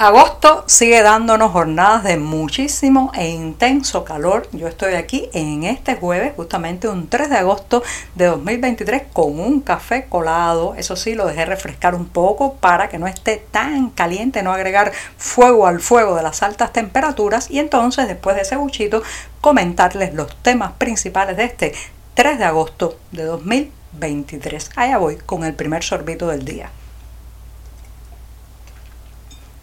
Agosto sigue dándonos jornadas de muchísimo e intenso calor. Yo estoy aquí en este jueves, justamente un 3 de agosto de 2023, con un café colado. Eso sí, lo dejé refrescar un poco para que no esté tan caliente, no agregar fuego al fuego de las altas temperaturas. Y entonces, después de ese buchito, comentarles los temas principales de este 3 de agosto de 2023. Allá voy con el primer sorbito del día.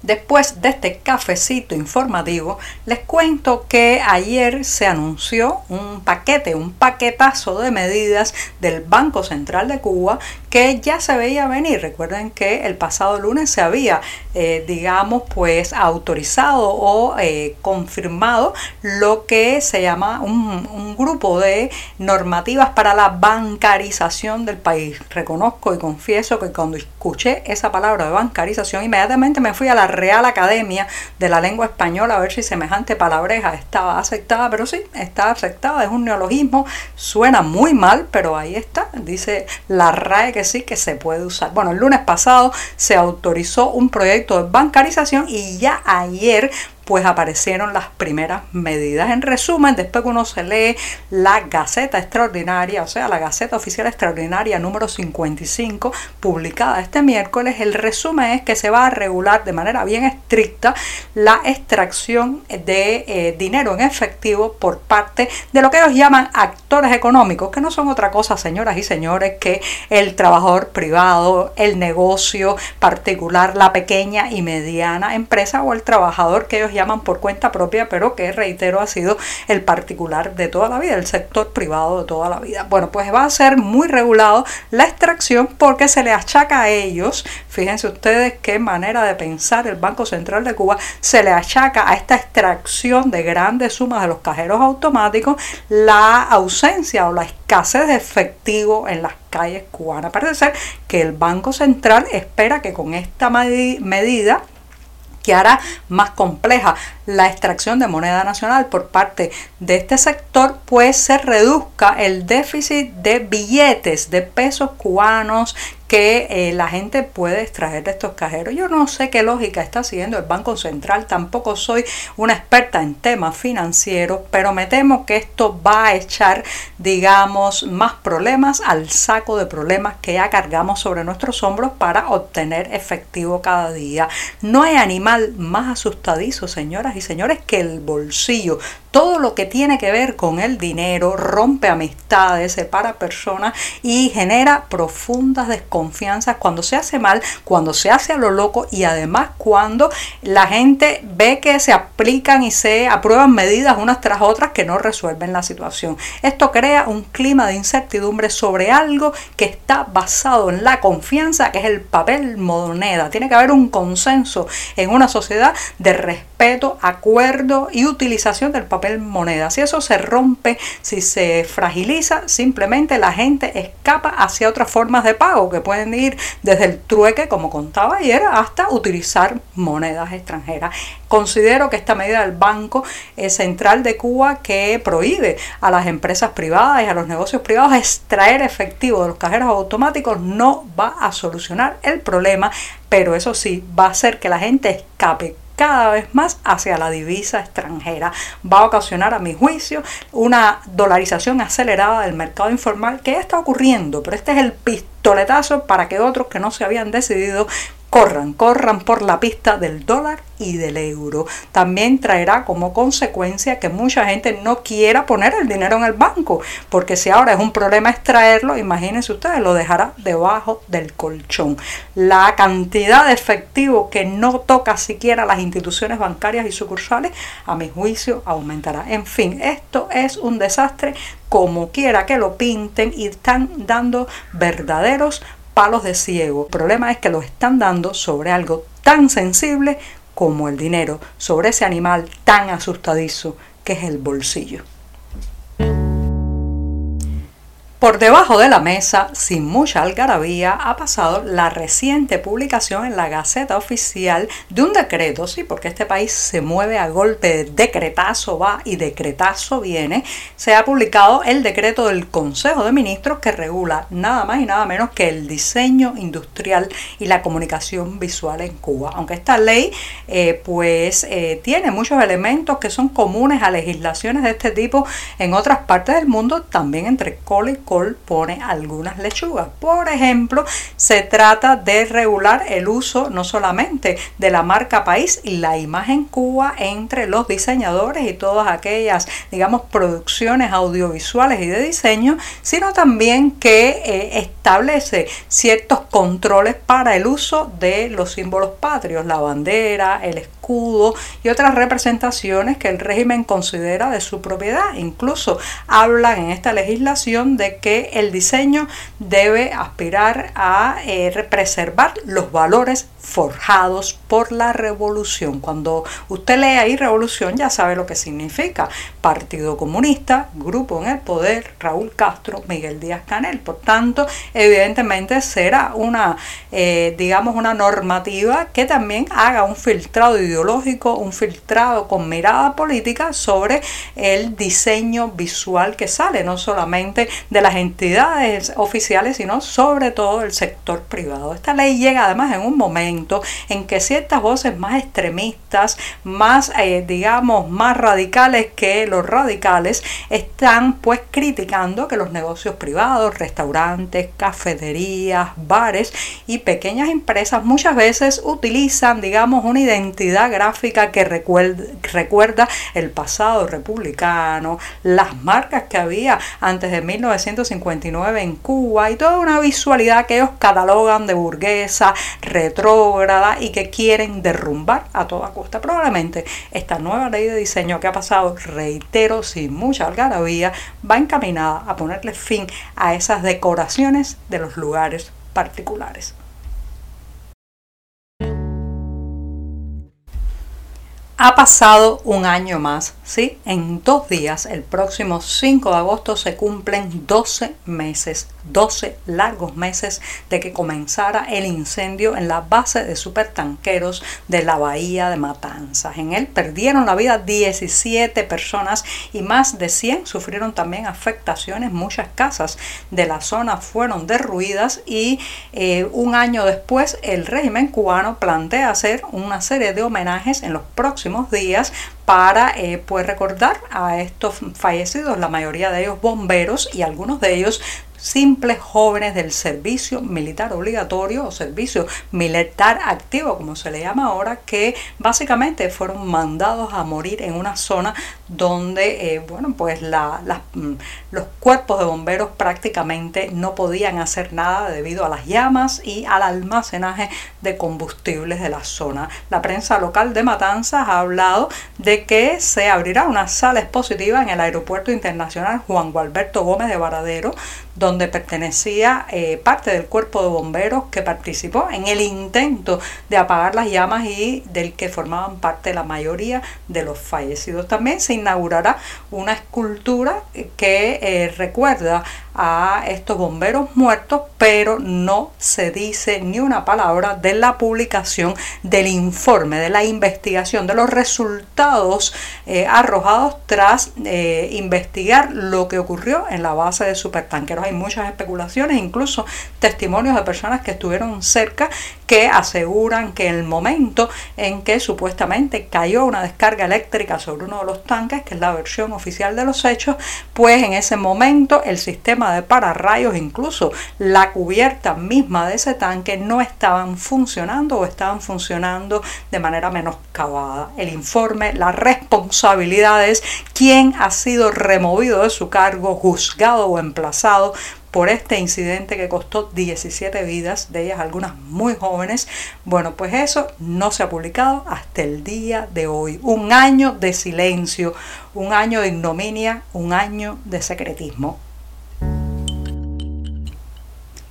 Después de este cafecito informativo, les cuento que ayer se anunció un paquete, un paquetazo de medidas del Banco Central de Cuba que ya se veía venir. Recuerden que el pasado lunes se había, eh, digamos, pues autorizado o eh, confirmado lo que se llama un, un grupo de normativas para la bancarización del país. Reconozco y confieso que cuando escuché esa palabra de bancarización, inmediatamente me fui a la Real Academia de la Lengua Española a ver si semejante palabreja estaba aceptada, pero sí, está aceptada, es un neologismo, suena muy mal, pero ahí está, dice la RAE que sí que se puede usar. Bueno, el lunes pasado se autorizó un proyecto de bancarización y ya ayer pues aparecieron las primeras medidas. En resumen, después que uno se lee la Gaceta Extraordinaria, o sea, la Gaceta Oficial Extraordinaria número 55, publicada este miércoles, el resumen es que se va a regular de manera bien estricta la extracción de eh, dinero en efectivo por parte de lo que ellos llaman actores económicos, que no son otra cosa, señoras y señores, que el trabajador privado, el negocio particular, la pequeña y mediana empresa o el trabajador que ellos llaman por cuenta propia, pero que reitero ha sido el particular de toda la vida, el sector privado de toda la vida. Bueno, pues va a ser muy regulado la extracción porque se le achaca a ellos, fíjense ustedes qué manera de pensar el Banco Central de Cuba, se le achaca a esta extracción de grandes sumas de los cajeros automáticos la ausencia o la escasez de efectivo en las calles cubanas. Parece ser que el Banco Central espera que con esta medida que hará más compleja la extracción de moneda nacional por parte de este sector, pues se reduzca el déficit de billetes de pesos cubanos que eh, la gente puede extraer de estos cajeros. Yo no sé qué lógica está siguiendo el Banco Central, tampoco soy una experta en temas financieros, pero me temo que esto va a echar, digamos, más problemas al saco de problemas que ya cargamos sobre nuestros hombros para obtener efectivo cada día. No hay animal más asustadizo, señoras y señores, que el bolsillo. Todo lo que tiene que ver con el dinero rompe amistades, separa personas y genera profundas desconfianzas cuando se hace mal, cuando se hace a lo loco y además cuando la gente ve que se aplican y se aprueban medidas unas tras otras que no resuelven la situación. Esto crea un clima de incertidumbre sobre algo que está basado en la confianza, que es el papel moneda. Tiene que haber un consenso en una sociedad de respeto, acuerdo y utilización del papel moneda. Si eso se rompe, si se fragiliza, simplemente la gente escapa hacia otras formas de pago que pueden ir desde el trueque, como contaba ayer, hasta utilizar monedas extranjeras. Considero que esta medida del Banco Central de Cuba que prohíbe a las empresas privadas y a los negocios privados extraer efectivo de los cajeros automáticos no va a solucionar el problema, pero eso sí va a hacer que la gente escape cada vez más hacia la divisa extranjera. Va a ocasionar, a mi juicio, una dolarización acelerada del mercado informal que ya está ocurriendo, pero este es el pistoletazo para que otros que no se habían decidido corran, corran por la pista del dólar y del euro. También traerá como consecuencia que mucha gente no quiera poner el dinero en el banco, porque si ahora es un problema extraerlo, imagínense ustedes, lo dejará debajo del colchón. La cantidad de efectivo que no toca siquiera las instituciones bancarias y sucursales, a mi juicio, aumentará. En fin, esto es un desastre como quiera que lo pinten y están dando verdaderos palos de ciego. El problema es que lo están dando sobre algo tan sensible como el dinero, sobre ese animal tan asustadizo que es el bolsillo. Por debajo de la mesa, sin mucha algarabía, ha pasado la reciente publicación en la Gaceta Oficial de un decreto, sí, porque este país se mueve a golpe de decretazo va y decretazo viene. Se ha publicado el decreto del Consejo de Ministros que regula nada más y nada menos que el diseño industrial y la comunicación visual en Cuba. Aunque esta ley, eh, pues, eh, tiene muchos elementos que son comunes a legislaciones de este tipo en otras partes del mundo, también entre col y pone algunas lechugas. Por ejemplo, se trata de regular el uso no solamente de la marca país y la imagen Cuba entre los diseñadores y todas aquellas, digamos, producciones audiovisuales y de diseño, sino también que eh, establece ciertos controles para el uso de los símbolos patrios, la bandera, el escudo y otras representaciones que el régimen considera de su propiedad. Incluso hablan en esta legislación de que el diseño debe aspirar a eh, preservar los valores forjados por la revolución. Cuando usted lee ahí revolución ya sabe lo que significa. Partido Comunista, grupo en el poder, Raúl Castro, Miguel Díaz Canel. Por tanto, evidentemente será una, eh, digamos, una normativa que también haga un filtrado ideológico, un filtrado con mirada política sobre el diseño visual que sale, no solamente de las entidades oficiales, sino sobre todo el sector privado. Esta ley llega además en un momento en que ciertas voces más extremistas, más, eh, digamos, más radicales que los radicales, están pues criticando que los negocios privados, restaurantes, cafeterías, bares y pequeñas empresas muchas veces utilizan, digamos, una identidad gráfica que recuerda el pasado republicano, las marcas que había antes de 1959 en Cuba y toda una visualidad que ellos catalogan de burguesa, retro, y que quieren derrumbar a toda costa. Probablemente esta nueva ley de diseño que ha pasado, reitero, sin mucha algarabía, va encaminada a ponerle fin a esas decoraciones de los lugares particulares. Ha pasado un año más, ¿sí? En dos días, el próximo 5 de agosto, se cumplen 12 meses 12 largos meses de que comenzara el incendio en la base de supertanqueros de la bahía de Matanzas. En él perdieron la vida 17 personas y más de 100 sufrieron también afectaciones. Muchas casas de la zona fueron derruidas y eh, un año después el régimen cubano plantea hacer una serie de homenajes en los próximos días para eh, pues recordar a estos fallecidos, la mayoría de ellos bomberos y algunos de ellos simples jóvenes del servicio militar obligatorio o servicio militar activo, como se le llama ahora, que básicamente fueron mandados a morir en una zona donde, eh, bueno, pues la, mm, los cuerpos de bomberos prácticamente no podían hacer nada debido a las llamas y al almacenaje de combustibles de la zona. La prensa local de Matanzas ha hablado de que se abrirá una sala expositiva en el Aeropuerto Internacional Juan Gualberto Gómez de Varadero, donde pertenecía eh, parte del cuerpo de bomberos que participó en el intento de apagar las llamas y del que formaban parte la mayoría de los fallecidos. También se inaugurará una escultura que eh, recuerda a estos bomberos muertos, pero no se dice ni una palabra de la publicación del informe, de la investigación, de los resultados eh, arrojados tras eh, investigar lo que ocurrió en la base de supertanqueros. Hay muchas especulaciones, incluso testimonios de personas que estuvieron cerca que aseguran que el momento en que supuestamente cayó una descarga eléctrica sobre uno de los tanques, que es la versión oficial de los hechos, pues en ese momento el sistema de pararrayos, incluso la cubierta misma de ese tanque no estaban funcionando o estaban funcionando de manera menoscabada. El informe, las responsabilidades, quién ha sido removido de su cargo, juzgado o emplazado por este incidente que costó 17 vidas, de ellas algunas muy jóvenes. Bueno, pues eso no se ha publicado hasta el día de hoy. Un año de silencio, un año de ignominia, un año de secretismo.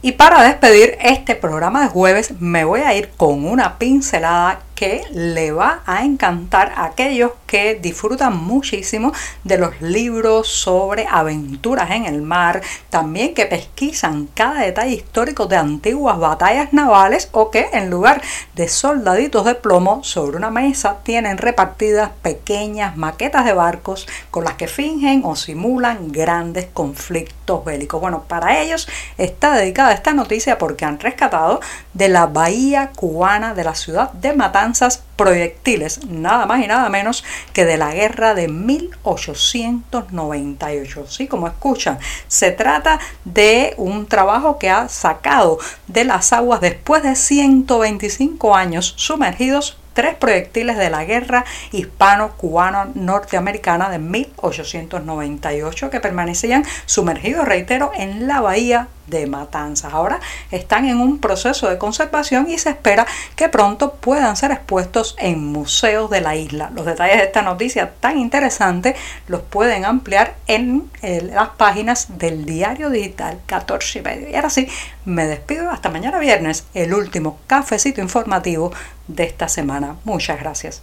Y para despedir este programa de jueves me voy a ir con una pincelada que le va a encantar a aquellos que disfrutan muchísimo de los libros sobre aventuras en el mar, también que pesquisan cada detalle histórico de antiguas batallas navales o que en lugar de soldaditos de plomo sobre una mesa tienen repartidas pequeñas maquetas de barcos con las que fingen o simulan grandes conflictos bélicos. Bueno, para ellos está dedicada esta noticia porque han rescatado de la bahía cubana de la ciudad de Matanzas proyectiles, nada más y nada menos que de la guerra de 1898. Sí, como escuchan, se trata de un trabajo que ha sacado de las aguas después de 125 años sumergidos tres proyectiles de la guerra hispano-cubano-norteamericana de 1898 que permanecían sumergidos, reitero, en la bahía de Matanzas. Ahora están en un proceso de conservación y se espera que pronto puedan ser expuestos en museos de la isla. Los detalles de esta noticia tan interesante los pueden ampliar en las páginas del diario digital 14 y medio. Y ahora sí, me despido hasta mañana viernes, el último cafecito informativo de esta semana. Muchas gracias.